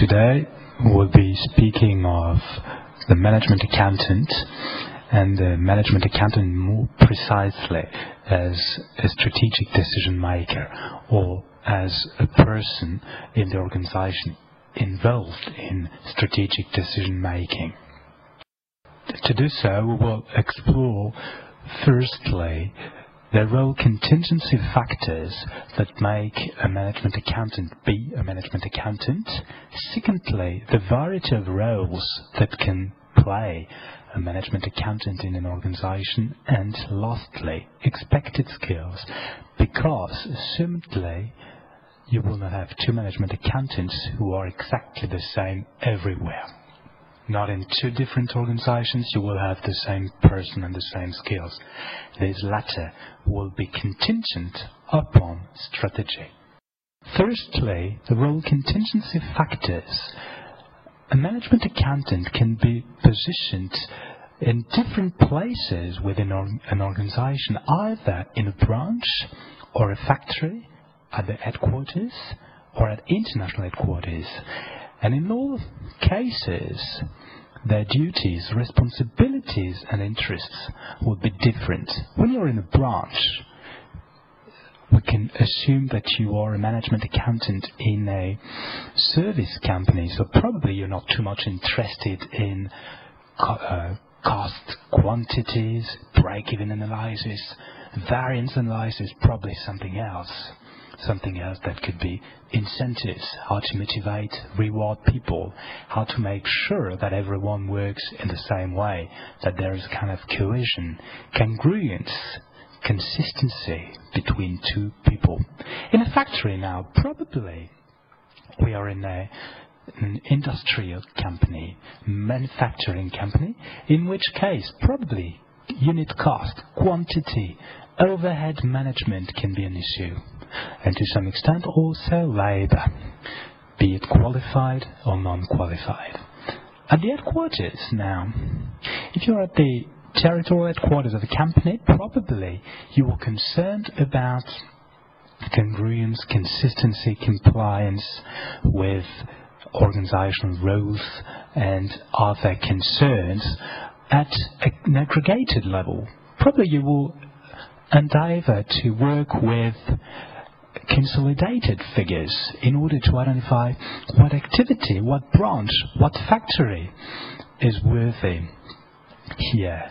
Today we'll be speaking of the management accountant and the management accountant more precisely as a strategic decision maker or as a person in the organization involved in strategic decision making. To do so, we will explore firstly the role contingency factors that make a management accountant be a management accountant. Secondly, the variety of roles that can play a management accountant in an organization. And lastly, expected skills, because assumedly you will not have two management accountants who are exactly the same everywhere. Not in two different organizations you will have the same person and the same skills. This latter will be contingent upon strategy. Firstly, the role contingency factors. A management accountant can be positioned in different places within an organization, either in a branch or a factory, at the headquarters or at international headquarters. And in all cases, their duties, responsibilities, and interests would be different. When you're in a branch, we can assume that you are a management accountant in a service company, so probably you're not too much interested in uh, cost quantities, break-even analysis, variance analysis, probably something else something else that could be incentives, how to motivate, reward people, how to make sure that everyone works in the same way, that there is a kind of cohesion, congruence, consistency between two people. In a factory now, probably we are in a an industrial company, manufacturing company, in which case probably unit cost, quantity, overhead management can be an issue and to some extent also labor, be it qualified or non-qualified. At the headquarters now, if you're at the territorial headquarters of a company, probably you are concerned about congruence, consistency, compliance with organizational rules and other concerns at an aggregated level. Probably you will endeavor to work with consolidated figures in order to identify what activity, what branch, what factory is worthy here,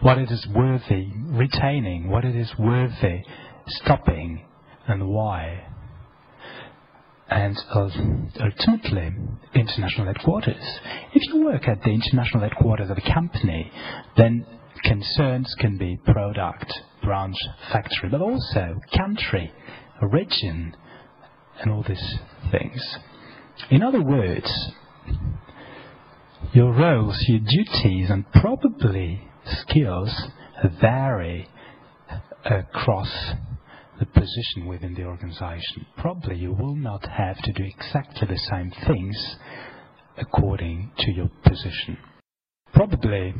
what it is worthy retaining, what it is worthy stopping, and why. And ultimately, international headquarters. If you work at the international headquarters of a company, then concerns can be product, branch, factory, but also country, region, and all these things. In other words, your roles, your duties, and probably skills vary across the position within the organization. Probably you will not have to do exactly the same things according to your position. Probably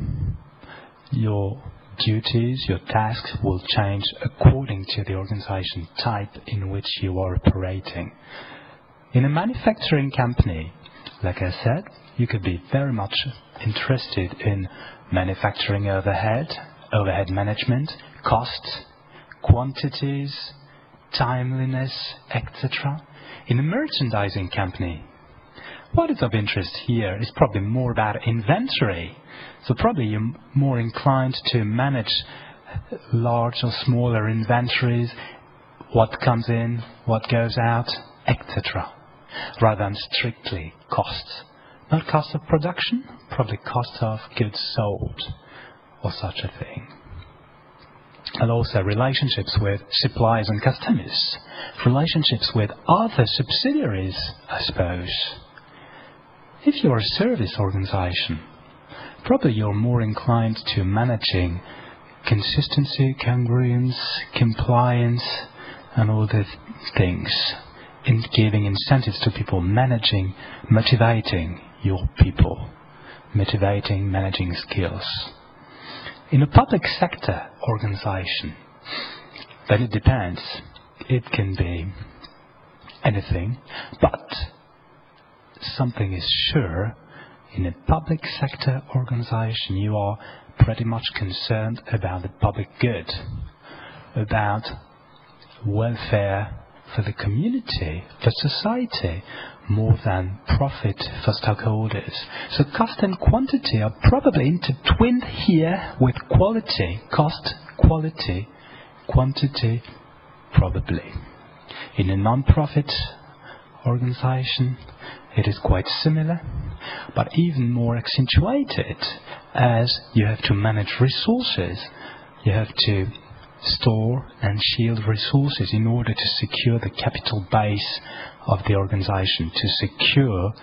your duties, your tasks will change according to the organization type in which you are operating. In a manufacturing company, like I said, you could be very much interested in manufacturing overhead, overhead management, costs, quantities, timeliness, etc. In a merchandising company, what is of interest here is probably more about inventory so probably you're more inclined to manage uh, large or smaller inventories, what comes in, what goes out, etc., rather than strictly costs. Not cost of production, probably cost of goods sold, or such a thing. And also relationships with suppliers and customers, relationships with other subsidiaries, I suppose. If you're a service organization, probably you're more inclined to managing consistency, congruence, compliance, and all these things. In giving incentives to people, managing, motivating your people, motivating, managing skills. In a public sector organization, then it depends. It can be anything, but something is sure, in a public sector organization, you are pretty much concerned about the public good, about welfare for the community, for society, more than profit for stockholders. So cost and quantity are probably intertwined here with quality. Cost, quality, quantity, probably. In a non-profit organization, it is quite similar, but even more accentuated as you have to manage resources. You have to store and shield resources in order to secure the capital base of the organization, to secure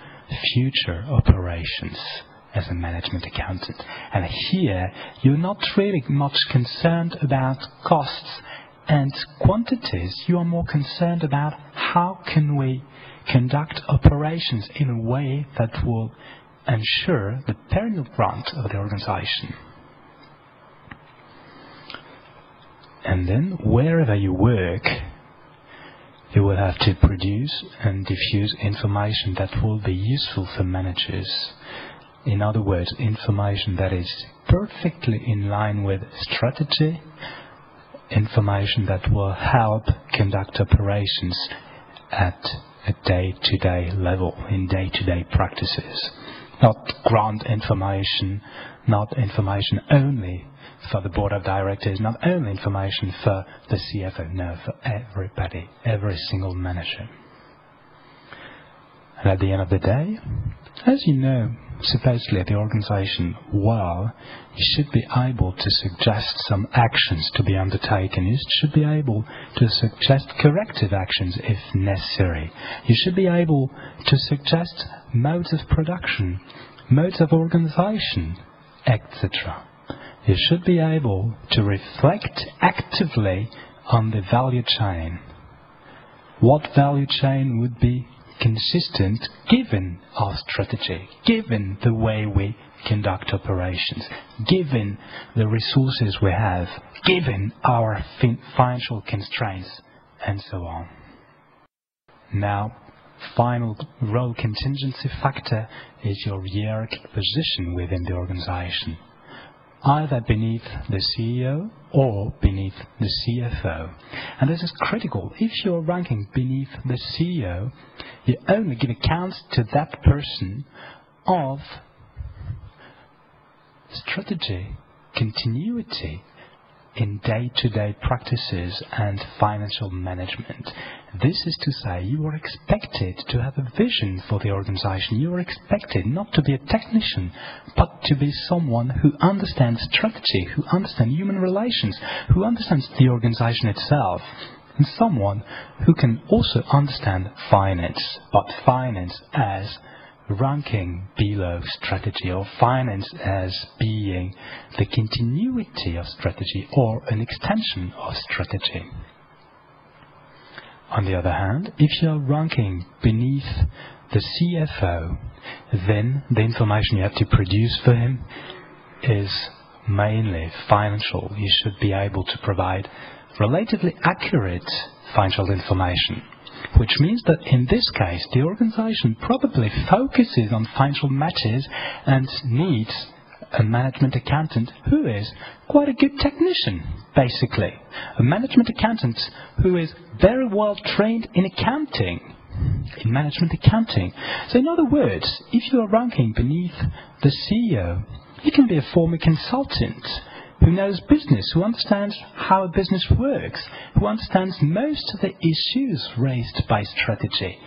future operations as a management accountant. And here, you're not really much concerned about costs and quantities. You are more concerned about how can we conduct operations in a way that will ensure the perennial growth of the organization. And then, wherever you work, you will have to produce and diffuse information that will be useful for managers. In other words, information that is perfectly in line with strategy, information that will help conduct operations at a day-to-day level, in day-to-day practices. Not grant information, not information only for the board of directors, not only information for the CFO, no, for everybody, every single manager. And at the end of the day, as you know, supposedly at the organization well, you should be able to suggest some actions to be undertaken. You should be able to suggest corrective actions if necessary. You should be able to suggest modes of production, modes of organization, etc. You should be able to reflect actively on the value chain. What value chain would be consistent given our strategy, given the way we conduct operations, given the resources we have, given our financial constraints, and so on. Now, final role contingency factor is your hierarchic position within the organization either beneath the CEO or beneath the CFO. And this is critical. If you're ranking beneath the CEO, you only give accounts to that person of strategy, continuity, in day-to-day practices and financial management. This is to say, you are expected to have a vision for the organization. You are expected not to be a technician, but to be someone who understands strategy, who understands human relations, who understands the organization itself, and someone who can also understand finance, but finance as ranking below strategy or finance as being the continuity of strategy or an extension of strategy. On the other hand, if you're ranking beneath the CFO, then the information you have to produce for him is mainly financial. You should be able to provide relatively accurate financial information which means that in this case the organization probably focuses on financial matters and needs a management accountant who is quite a good technician, basically. A management accountant who is very well trained in accounting, in management accounting. So in other words, if you are ranking beneath the CEO, you can be a former consultant who knows business, who understands how a business works, who understands most of the issues raised by strategy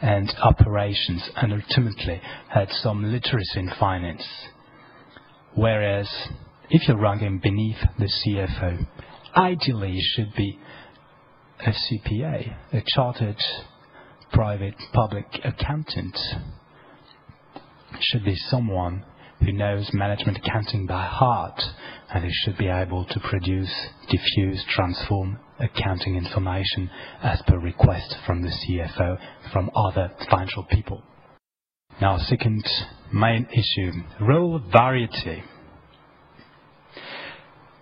and operations, and ultimately had some literacy in finance. Whereas, if you're ranking beneath the CFO, ideally you should be a CPA, a chartered private public accountant. Should be someone who knows management accounting by heart and who should be able to produce, diffuse, transform accounting information as per request from the CFO, from other financial people. Now, second main issue, role variety.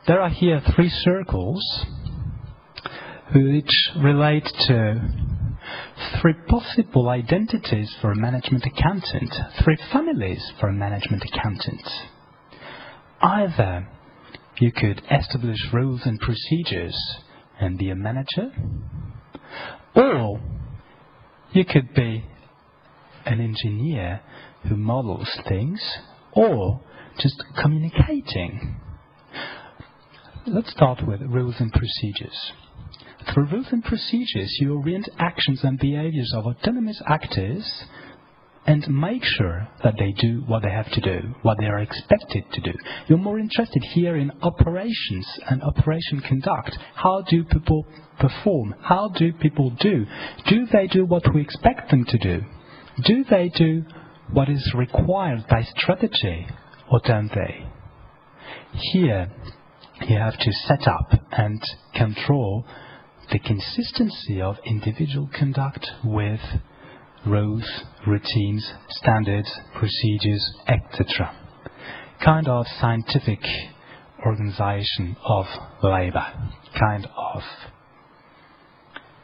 There are here three circles which relate to three possible identities for a management accountant, three families for a management accountant. Either you could establish rules and procedures and be a manager, or you could be an engineer who models things, or just communicating. Let's start with rules and procedures. Through rules and procedures, you orient actions and behaviors of autonomous actors and make sure that they do what they have to do, what they are expected to do. You're more interested here in operations and operation conduct. How do people perform? How do people do? Do they do what we expect them to do? Do they do what is required by strategy or don't they? Here, you have to set up and control the consistency of individual conduct with rules, routines, standards, procedures, etc. Kind of scientific organization of labor. Kind of.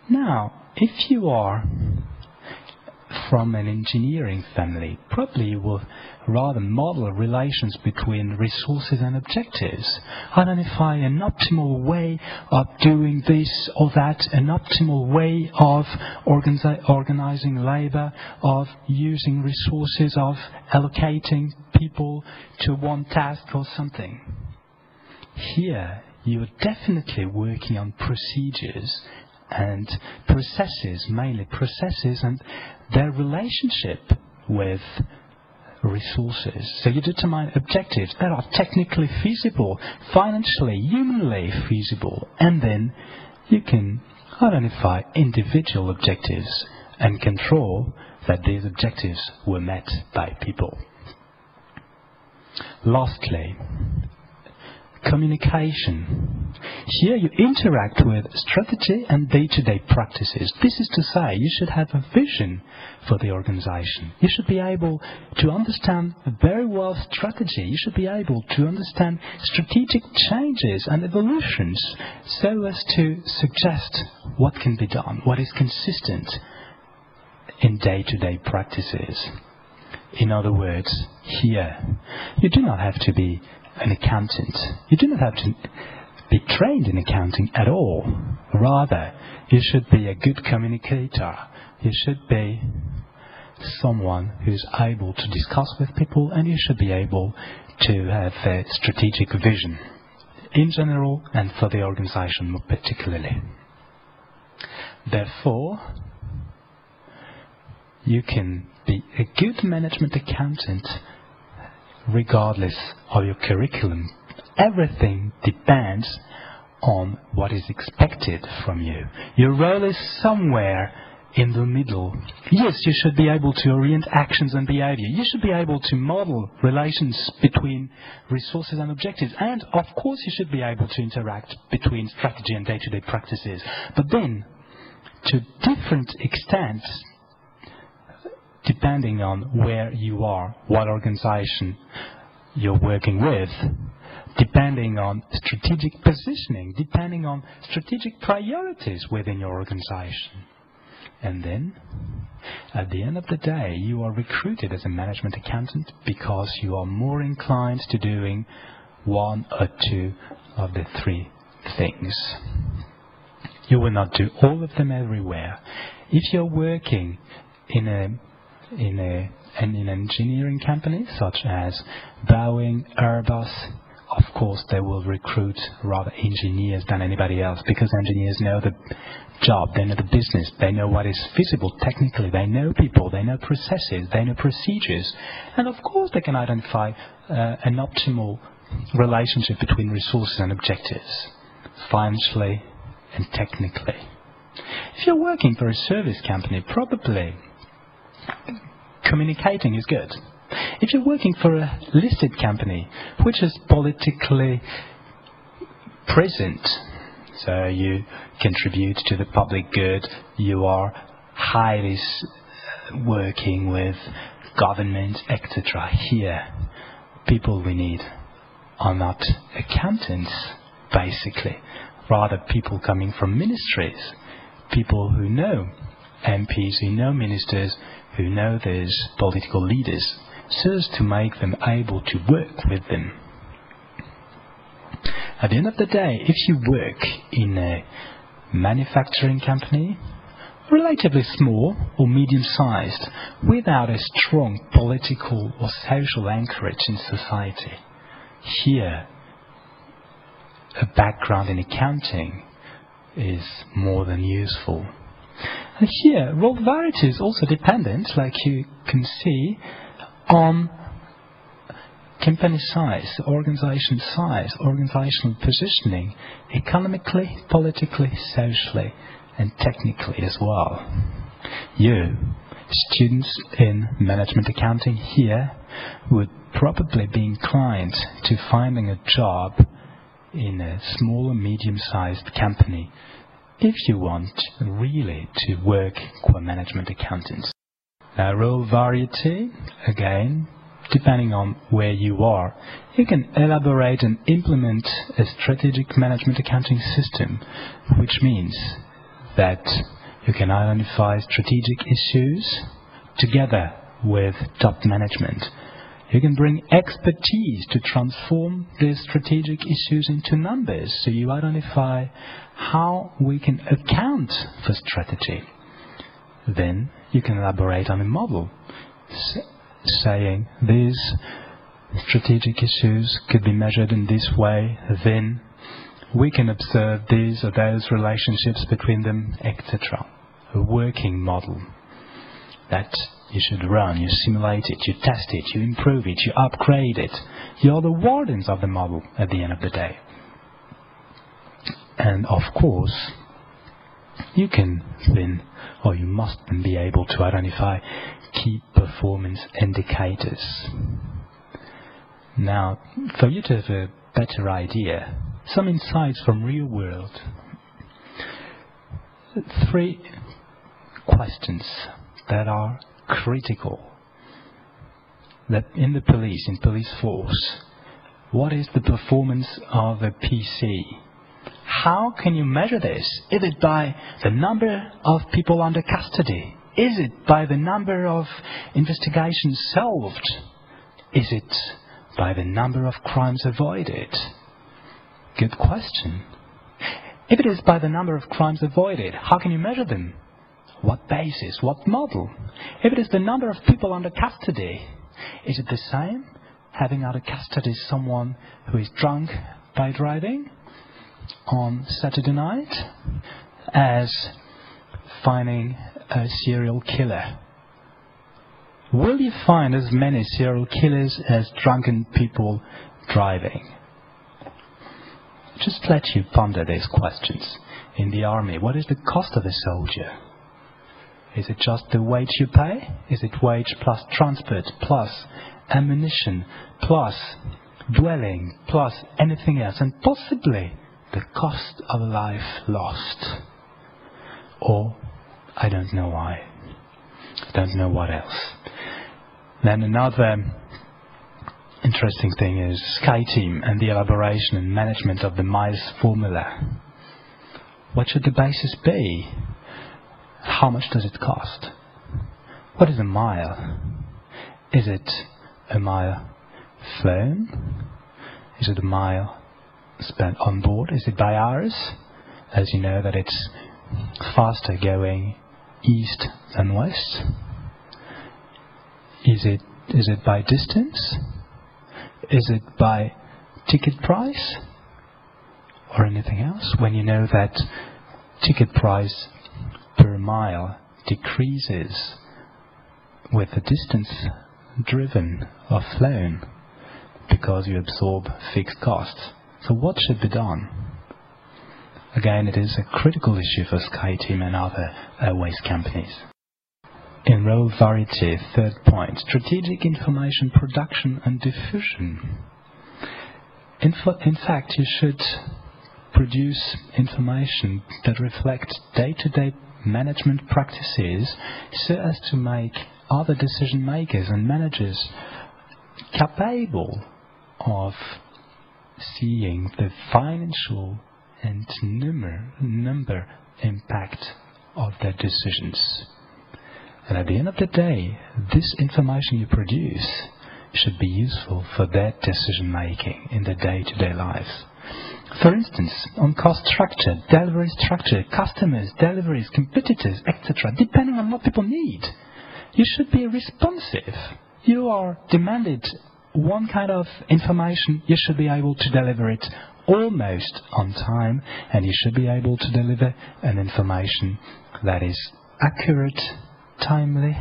Now, if you are from an engineering family, probably you will rather model relations between resources and objectives, identify an optimal way of doing this or that, an optimal way of organizi organizing labor, of using resources, of allocating people to one task or something. Here, you're definitely working on procedures and processes, mainly processes and their relationship with resources. So you determine objectives that are technically feasible, financially, humanly feasible, and then you can identify individual objectives and control that these objectives were met by people. Lastly, communication. Here you interact with strategy and day-to-day practices. This is to say, you should have a vision for the organization. You should be able to understand very well strategy. You should be able to understand strategic changes and evolutions so as to suggest what can be done, what is consistent in day-to-day practices. In other words, here, you do not have to be an accountant. You do not have to be trained in accounting at all. Rather, you should be a good communicator. You should be someone who's able to discuss with people and you should be able to have a strategic vision in general and for the organization more particularly. Therefore, you can be a good management accountant regardless of your curriculum. Everything depends on what is expected from you. Your role is somewhere in the middle. Yes, you should be able to orient actions and behavior. You should be able to model relations between resources and objectives. And, of course, you should be able to interact between strategy and day-to-day practices. But then, to different extents, depending on where you are, what organization you're working with, depending on strategic positioning, depending on strategic priorities within your organization. And then, at the end of the day, you are recruited as a management accountant because you are more inclined to doing one or two of the three things. You will not do all of them everywhere. If you're working in a in a in an engineering company such as Boeing, Airbus, course they will recruit rather engineers than anybody else because engineers know the job, they know the business, they know what is feasible technically, they know people, they know processes, they know procedures, and of course they can identify uh, an optimal relationship between resources and objectives, financially and technically. If you're working for a service company, probably communicating is good. If you're working for a listed company, which is politically present, so you contribute to the public good, you are highly working with government, etc. Here, people we need are not accountants, basically, rather people coming from ministries, people who know MPs, who know ministers, who know these political leaders, so as to make them able to work with them. At the end of the day, if you work in a manufacturing company, relatively small or medium-sized, without a strong political or social anchorage in society, here a background in accounting is more than useful. And here, role variety is also dependent, like you can see, on company size, organization size, organizational positioning, economically, politically, socially, and technically as well. You, students in management accounting here, would probably be inclined to finding a job in a small or medium-sized company if you want really to work qua management accountants. Now, role variety, again, depending on where you are, you can elaborate and implement a strategic management accounting system, which means that you can identify strategic issues together with top management. You can bring expertise to transform these strategic issues into numbers so you identify how we can account for strategy. Then you can elaborate on a model saying these strategic issues could be measured in this way, then we can observe these or those relationships between them, etc. A working model that you should run, you simulate it, you test it, you improve it, you upgrade it. You're the wardens of the model at the end of the day. And of course, you can then, or you must then be able to identify key performance indicators. Now, for you to have a better idea, some insights from real world. Three questions that are critical that in the police, in police force, what is the performance of a PC? How can you measure this? Is it by the number of people under custody? Is it by the number of investigations solved? Is it by the number of crimes avoided? Good question. If it is by the number of crimes avoided, how can you measure them? What basis? What model? If it is the number of people under custody, is it the same having under custody someone who is drunk by driving on Saturday night as finding a serial killer? Will you find as many serial killers as drunken people driving? Just let you ponder these questions. In the army, what is the cost of a soldier? Is it just the wage you pay? Is it wage plus transport plus ammunition plus dwelling plus anything else and possibly the cost of life lost? Or I don't know why. I don't know what else. Then another interesting thing is SkyTeam and the elaboration and management of the miles formula. What should the basis be? How much does it cost? What is a mile? Is it a mile flown? Is it a mile spent on board? Is it by hours? As you know that it's faster going east than west. Is it is it by distance? Is it by ticket price? Or anything else? When you know that ticket price per mile decreases with the distance driven or flown because you absorb fixed costs. So what should be done? Again, it is a critical issue for SkyTeam and other airways companies. In role variety, third point, strategic information production and diffusion. In, in fact, you should produce information that reflects day-to-day management practices so as to make other decision makers and managers capable of seeing the financial and number, number impact of their decisions. And at the end of the day, this information you produce should be useful for their decision making in their day-to-day lives. For instance, on cost structure, delivery structure, customers, deliveries, competitors, etc., depending on what people need. You should be responsive. You are demanded one kind of information, you should be able to deliver it almost on time, and you should be able to deliver an information that is accurate, timely,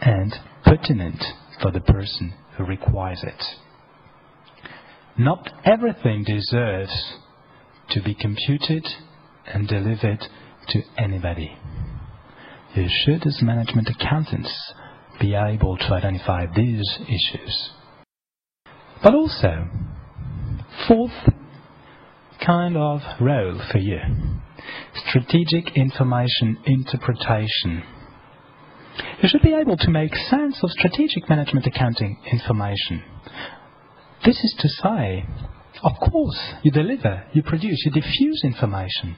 and pertinent for the person who requires it. Not everything deserves to be computed and delivered to anybody. You should, as management accountants, be able to identify these issues. But also, fourth kind of role for you strategic information interpretation. You should be able to make sense of strategic management accounting information. This is to say, of course, you deliver, you produce, you diffuse information.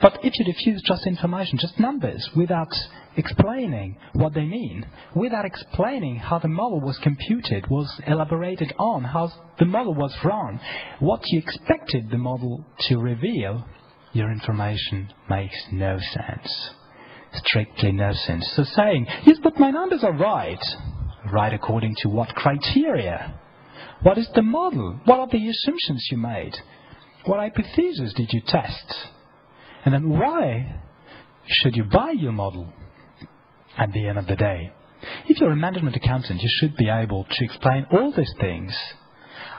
But if you diffuse just information, just numbers, without explaining what they mean, without explaining how the model was computed, was elaborated on, how the model was run, what you expected the model to reveal, your information makes no sense. Strictly no sense. So saying, yes, but my numbers are right. Right according to what criteria? What is the model? What are the assumptions you made? What hypothesis did you test? And then why should you buy your model at the end of the day? If you're a management accountant, you should be able to explain all these things.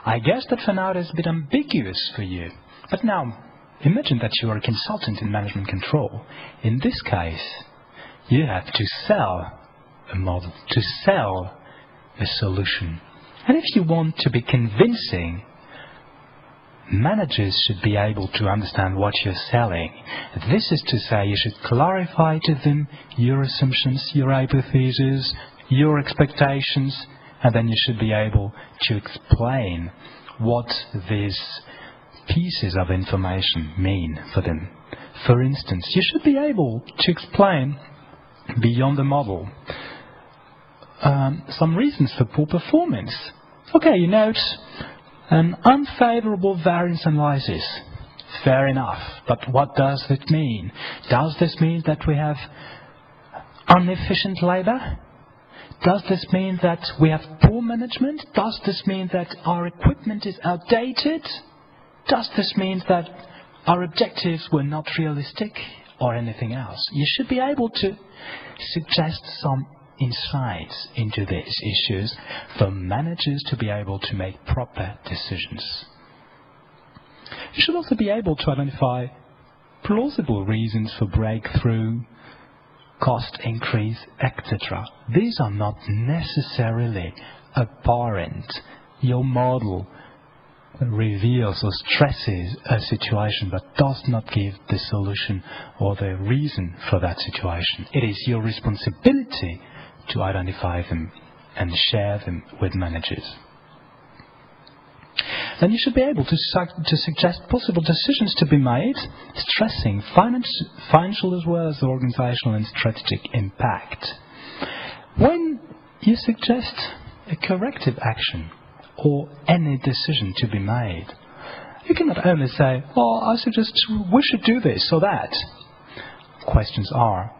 I guess that for now it is a bit ambiguous for you. But now, imagine that you are a consultant in management control. In this case, you have to sell a model, to sell a solution. And if you want to be convincing, managers should be able to understand what you're selling. This is to say, you should clarify to them your assumptions, your hypotheses, your expectations, and then you should be able to explain what these pieces of information mean for them. For instance, you should be able to explain beyond the model um, some reasons for poor performance. Okay, you note an unfavorable variance analysis. Fair enough, but what does it mean? Does this mean that we have inefficient labor? Does this mean that we have poor management? Does this mean that our equipment is outdated? Does this mean that our objectives were not realistic or anything else? You should be able to suggest some insights into these issues for managers to be able to make proper decisions. You should also be able to identify plausible reasons for breakthrough, cost increase, etc. These are not necessarily apparent. Your model reveals or stresses a situation but does not give the solution or the reason for that situation. It is your responsibility to identify them and share them with managers. Then you should be able to, su- to suggest possible decisions to be made, stressing finance, financial as well as organizational and strategic impact. When you suggest a corrective action or any decision to be made, you cannot only say, oh, I suggest we should do this or that. Questions are,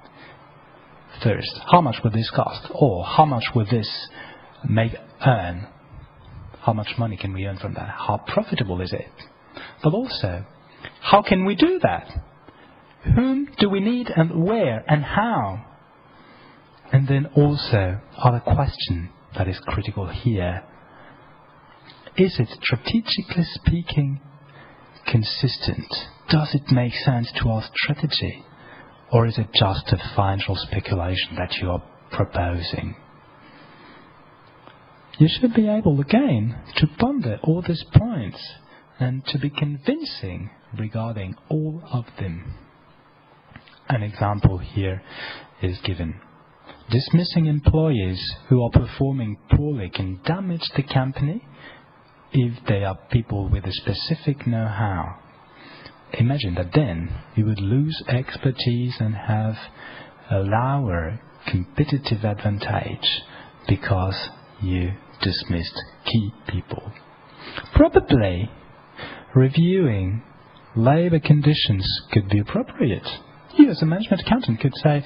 first. How much would this cost? Or how much would this make earn? How much money can we earn from that? How profitable is it? But also, how can we do that? Whom do we need and where and how? And then also, other question that is critical here. Is it strategically speaking consistent? Does it make sense to our strategy? Or is it just a financial speculation that you are proposing? You should be able again to ponder all these points and to be convincing regarding all of them. An example here is given. Dismissing employees who are performing poorly can damage the company if they are people with a specific know-how Imagine that then you would lose expertise and have a lower competitive advantage because you dismissed key people. Probably reviewing labor conditions could be appropriate. You, as a management accountant, could say,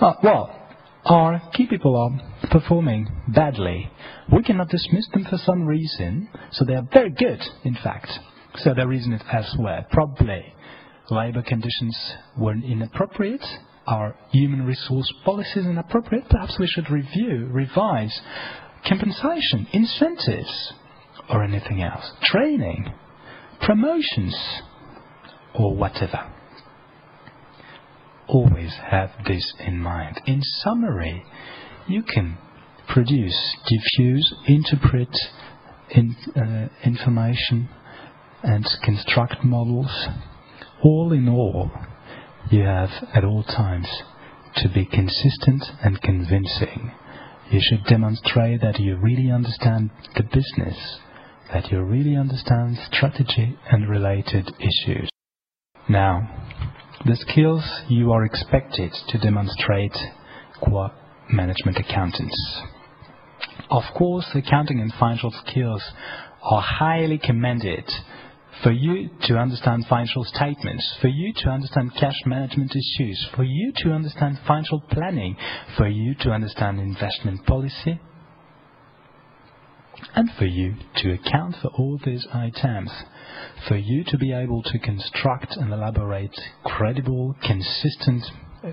oh, well, our key people are performing badly. We cannot dismiss them for some reason, so they are very good, in fact. So the reason is elsewhere. Probably labor conditions were inappropriate, our human resource policies inappropriate. Perhaps we should review, revise compensation, incentives, or anything else, training, promotions, or whatever. Always have this in mind. In summary, you can produce, diffuse, interpret in, uh, information and construct models. All in all, you have at all times to be consistent and convincing. You should demonstrate that you really understand the business, that you really understand strategy and related issues. Now, the skills you are expected to demonstrate qua management accountants. Of course, accounting and financial skills are highly commended for you to understand financial statements, for you to understand cash management issues, for you to understand financial planning, for you to understand investment policy, and for you to account for all these items, for you to be able to construct and elaborate credible, consistent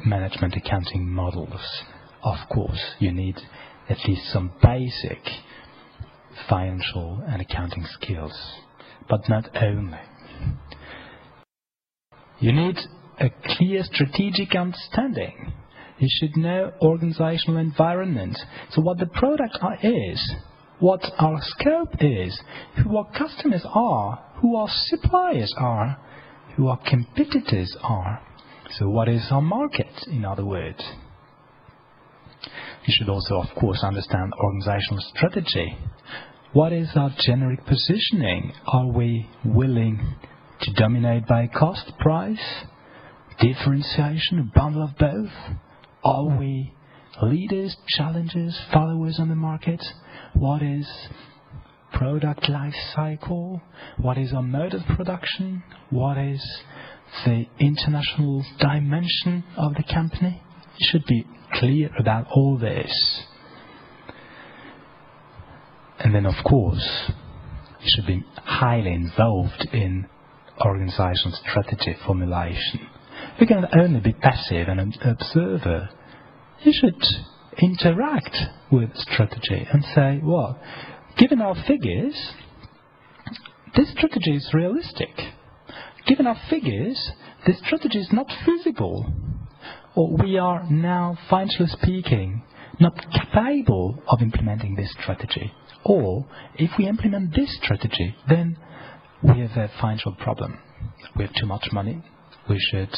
management accounting models. Of course, you need at least some basic financial and accounting skills but not only. You need a clear strategic understanding. You should know organizational environment. So what the product is, what our scope is, who our customers are, who our suppliers are, who our competitors are. So what is our market, in other words? You should also, of course, understand organizational strategy. What is our generic positioning? Are we willing to dominate by cost, price, differentiation, a bundle of both? Are we leaders, challengers, followers on the market? What is product life cycle? What is our mode of production? What is the international dimension of the company? You should be clear about all this. And then, of course, you should be highly involved in organizational strategy formulation. You can only be passive and an observer. You should interact with strategy and say, well, given our figures, this strategy is realistic. Given our figures, this strategy is not feasible. Or we are now, financially speaking, not capable of implementing this strategy. Or if we implement this strategy, then we have a financial problem. We have too much money. We should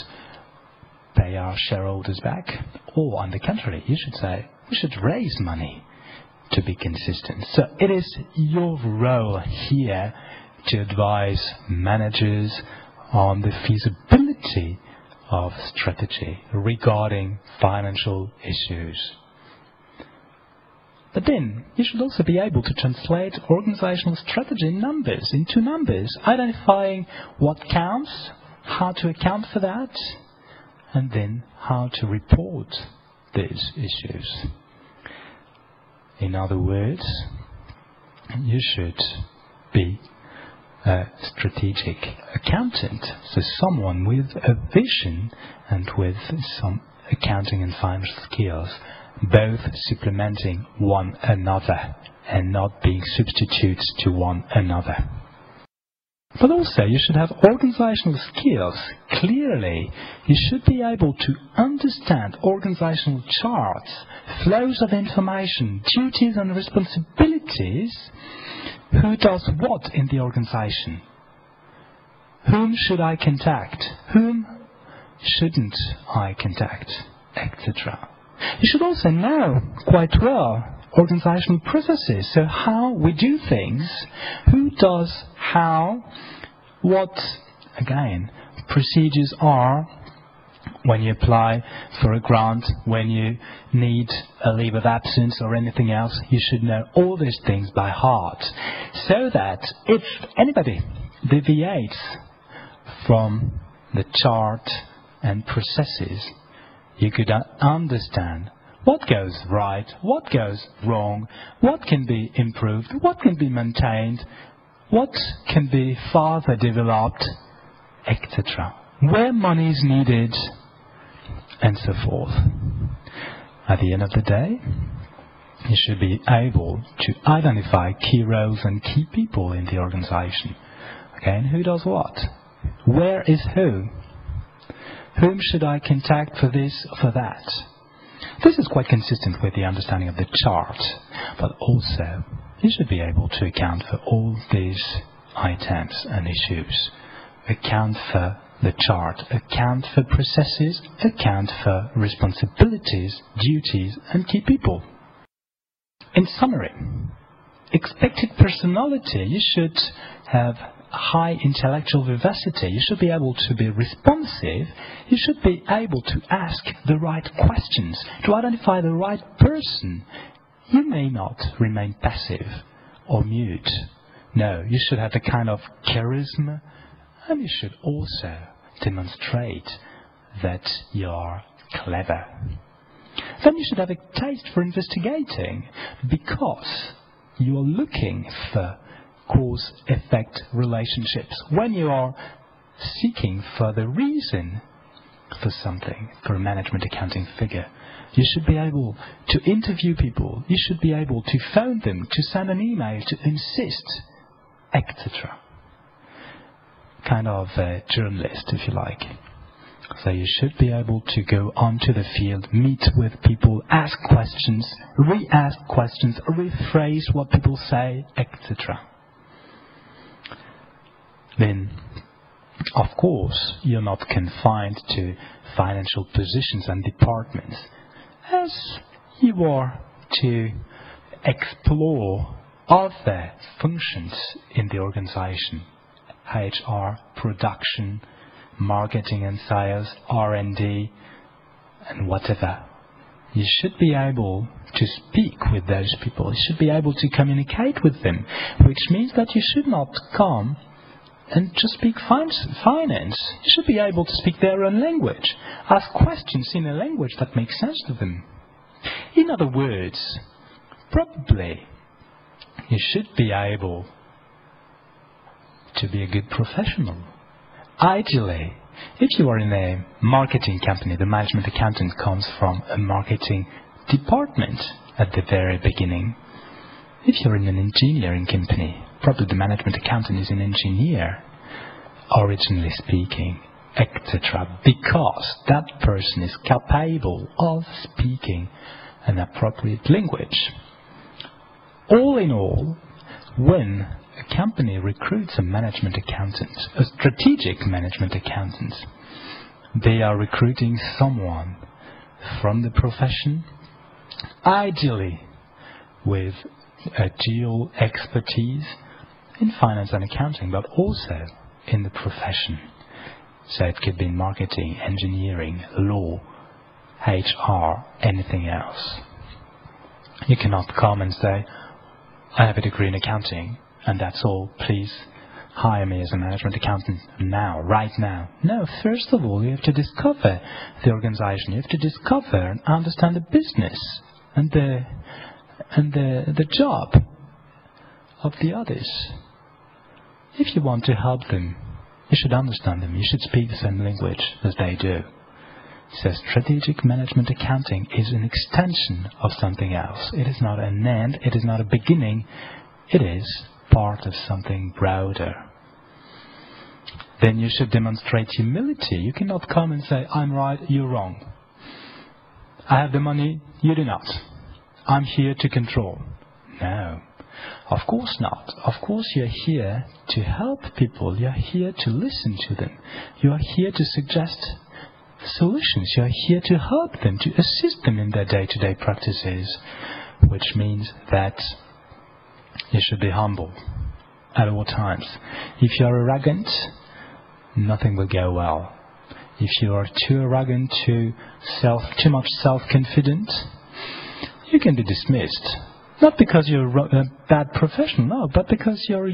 pay our shareholders back. Or on the contrary, you should say, we should raise money to be consistent. So it is your role here to advise managers on the feasibility of strategy regarding financial issues. But then you should also be able to translate organizational strategy in numbers, into numbers, identifying what counts, how to account for that, and then how to report these issues. In other words, you should be a strategic accountant, so someone with a vision and with some accounting and financial skills both supplementing one another and not being substitutes to one another. But also, you should have organizational skills. Clearly, you should be able to understand organizational charts, flows of information, duties and responsibilities, who does what in the organization, whom should I contact, whom shouldn't I contact, etc. You should also know quite well organizational processes. So how we do things, who does how, what, again, procedures are, when you apply for a grant, when you need a leave of absence or anything else, you should know all these things by heart. So that if anybody deviates from the chart and processes, you could understand what goes right, what goes wrong, what can be improved, what can be maintained, what can be further developed, etc. Where money is needed, and so forth. At the end of the day, you should be able to identify key roles and key people in the organization. Okay, and who does what? Where is who? Whom should I contact for this or for that? This is quite consistent with the understanding of the chart, but also you should be able to account for all these items and issues. Account for the chart, account for processes, account for responsibilities, duties, and key people. In summary, expected personality, you should have high intellectual vivacity. You should be able to be responsive. You should be able to ask the right questions, to identify the right person. You may not remain passive or mute. No, you should have a kind of charisma and you should also demonstrate that you are clever. Then you should have a taste for investigating because you are looking for cause effect relationships. When you are seeking for the reason for something, for a management accounting figure, you should be able to interview people, you should be able to phone them, to send an email, to insist, etc. Kind of a journalist, if you like. So you should be able to go onto the field, meet with people, ask questions, re-ask questions, rephrase what people say, etc then of course you're not confined to financial positions and departments as you are to explore other functions in the organization HR, production, marketing and sales, R&D and whatever you should be able to speak with those people. You should be able to communicate with them, which means that you should not come and just speak finance. You should be able to speak their own language. Ask questions in a language that makes sense to them. In other words, probably you should be able to be a good professional. Ideally, if you are in a marketing company, the management accountant comes from a marketing department at the very beginning. If you're in an engineering company, probably the management accountant is an engineer, originally speaking, etc. Because that person is capable of speaking an appropriate language. All in all, when a company recruits a management accountant, a strategic management accountant, they are recruiting someone from the profession, ideally with a dual expertise in finance and accounting, but also in the profession. So it could be in marketing, engineering, law, HR, anything else. You cannot come and say, I have a degree in accounting, and that's all, please hire me as a management accountant now, right now. No, first of all, you have to discover the organization. You have to discover and understand the business and the, and the, the job of the others. If you want to help them, you should understand them. You should speak the same language as they do. So strategic management accounting is an extension of something else. It is not an end, it is not a beginning, it is part of something broader. Then you should demonstrate humility. You cannot come and say, I'm right, you're wrong. I have the money, you do not. I'm here to control. No. Of course not. Of course you're here to help people. You're here to listen to them. You are here to suggest solutions. You are here to help them, to assist them in their day-to-day practices, which means that you should be humble at all times. If you're arrogant, nothing will go well. if you are too arrogant, too self, too much self-confident, you can be dismissed. Not because you're a bad professional, no, but because you're,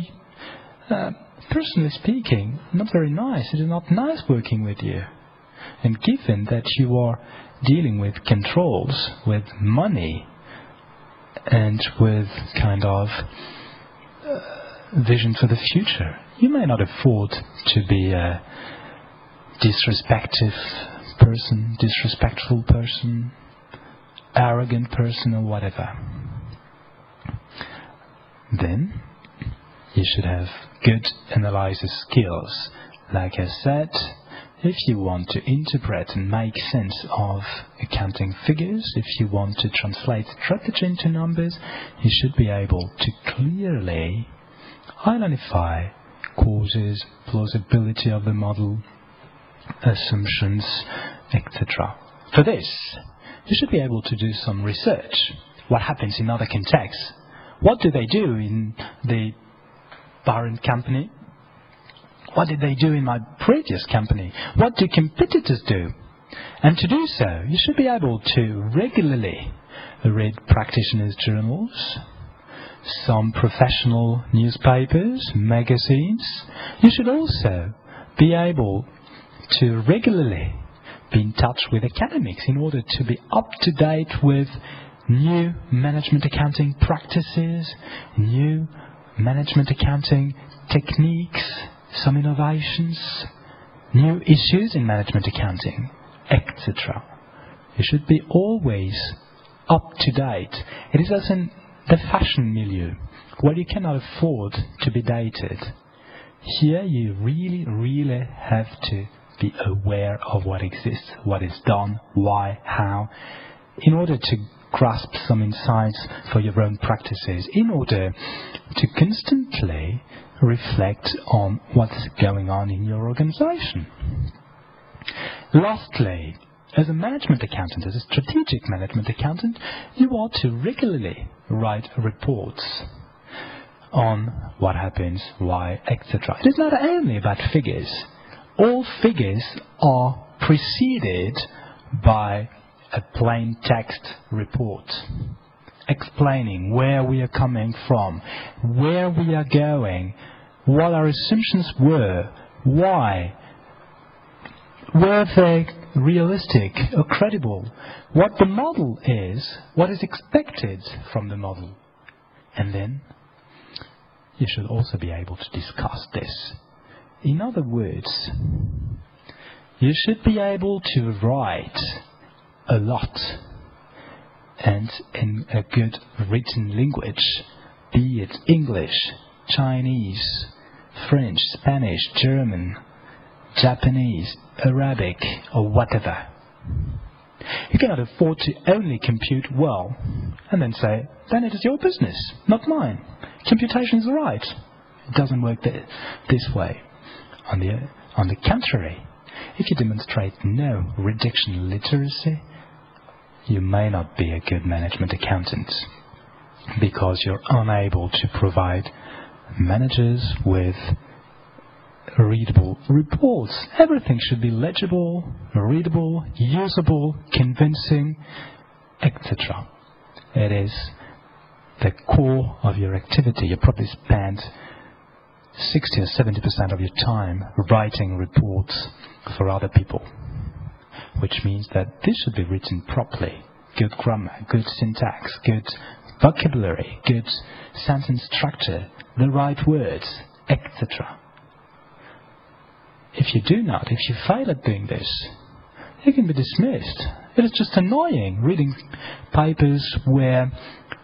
uh, personally speaking, not very nice. It is not nice working with you. And given that you are dealing with controls, with money, and with kind of uh, vision for the future, you may not afford to be a disrespectful person, disrespectful person, arrogant person, or whatever. Then you should have good analysis skills. Like I said, if you want to interpret and make sense of accounting figures, if you want to translate strategy into numbers, you should be able to clearly identify causes, plausibility of the model, assumptions, etc. For this, you should be able to do some research. What happens in other contexts? What do they do in the parent company? What did they do in my previous company? What do competitors do? And to do so, you should be able to regularly read practitioners' journals, some professional newspapers, magazines. You should also be able to regularly be in touch with academics in order to be up to date with new management accounting practices, new management accounting techniques, some innovations, new issues in management accounting, etc. You should be always up to date. It is as in the fashion milieu, where you cannot afford to be dated. Here you really, really have to be aware of what exists, what is done, why, how, in order to grasp some insights for your own practices, in order to constantly reflect on what's going on in your organization. Lastly, as a management accountant, as a strategic management accountant, you ought to regularly write reports on what happens, why, etc. It is not only about figures. All figures are preceded by a plain text report explaining where we are coming from, where we are going, what our assumptions were, why, were they realistic or credible, what the model is, what is expected from the model. And then you should also be able to discuss this. In other words, you should be able to write a lot and in a good written language, be it English, Chinese, French, Spanish, German, Japanese, Arabic, or whatever. You cannot afford to only compute well and then say, then it is your business, not mine. Computation is right. It doesn't work th this way. On the, on the contrary, if you demonstrate no reduction literacy, you may not be a good management accountant because you're unable to provide managers with readable reports. Everything should be legible, readable, usable, convincing, etc. It is the core of your activity. You probably spend 60 or 70% of your time writing reports for other people which means that this should be written properly. Good grammar, good syntax, good vocabulary, good sentence structure, the right words, etc. If you do not, if you fail at doing this, you can be dismissed. It is just annoying reading papers where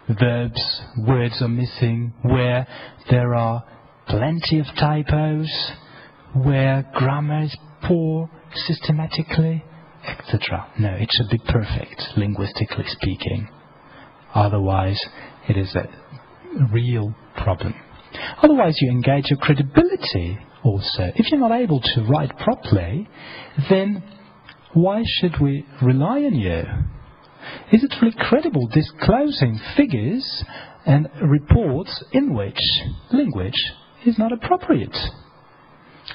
verbs, words are missing, where there are plenty of typos, where grammar is poor systematically, etc. No, it should be perfect, linguistically speaking. Otherwise, it is a real problem. Otherwise, you engage your credibility also. If you're not able to write properly, then why should we rely on you? Is it really credible disclosing figures and reports in which language is not appropriate?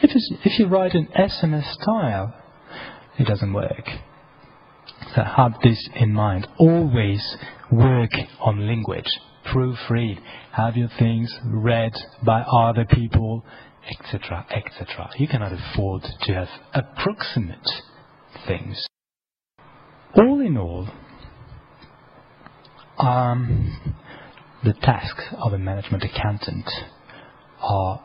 If, if you write in SMS style, it doesn't work. So have this in mind. Always work on language. Proofread. Have your things read by other people, etc., etc. You cannot afford to have approximate things. All in all, um, the tasks of a management accountant are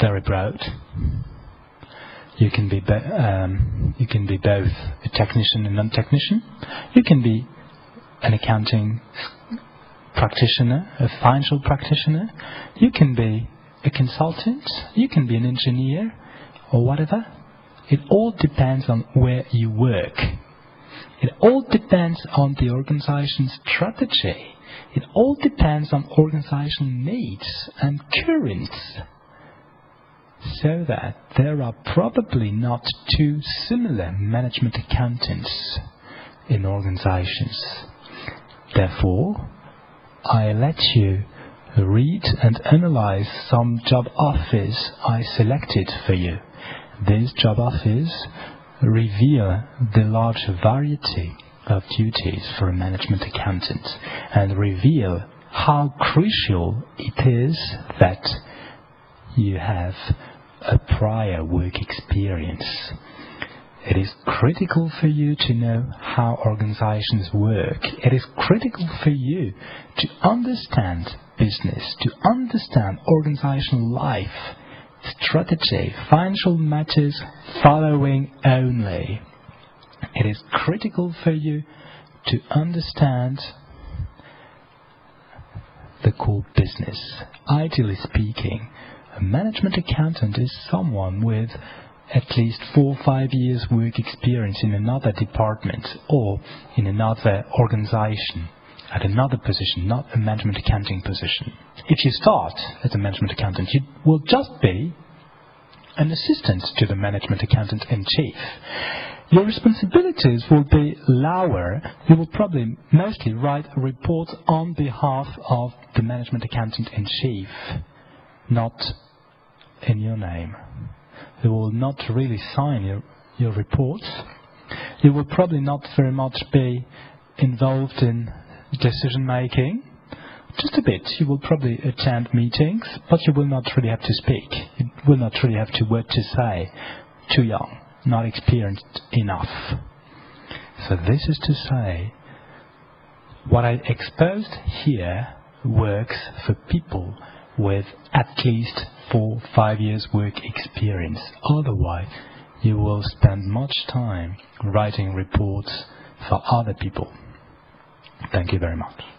very broad. You can be um, you can be both a technician and non-technician. You can be an accounting practitioner, a financial practitioner. You can be a consultant. You can be an engineer or whatever. It all depends on where you work. It all depends on the organization's strategy. It all depends on organization needs and currents so that there are probably not two similar management accountants in organizations. Therefore, I let you read and analyze some job offers I selected for you. These job offers reveal the large variety of duties for a management accountant and reveal how crucial it is that you have a prior work experience. It is critical for you to know how organizations work. It is critical for you to understand business, to understand organizational life, strategy, financial matters following only. It is critical for you to understand the core business. Ideally speaking, a management accountant is someone with at least four or five years work experience in another department or in another organization at another position, not a management accounting position. If you start as a management accountant, you will just be an assistant to the management accountant in chief. Your responsibilities will be lower. You will probably mostly write reports on behalf of the management accountant in chief not in your name. You will not really sign your, your reports. You will probably not very much be involved in decision making. Just a bit. You will probably attend meetings, but you will not really have to speak. You will not really have to word to say. Too young, not experienced enough. So this is to say, what I exposed here works for people with at least four, five years work experience. Otherwise, you will spend much time writing reports for other people. Thank you very much.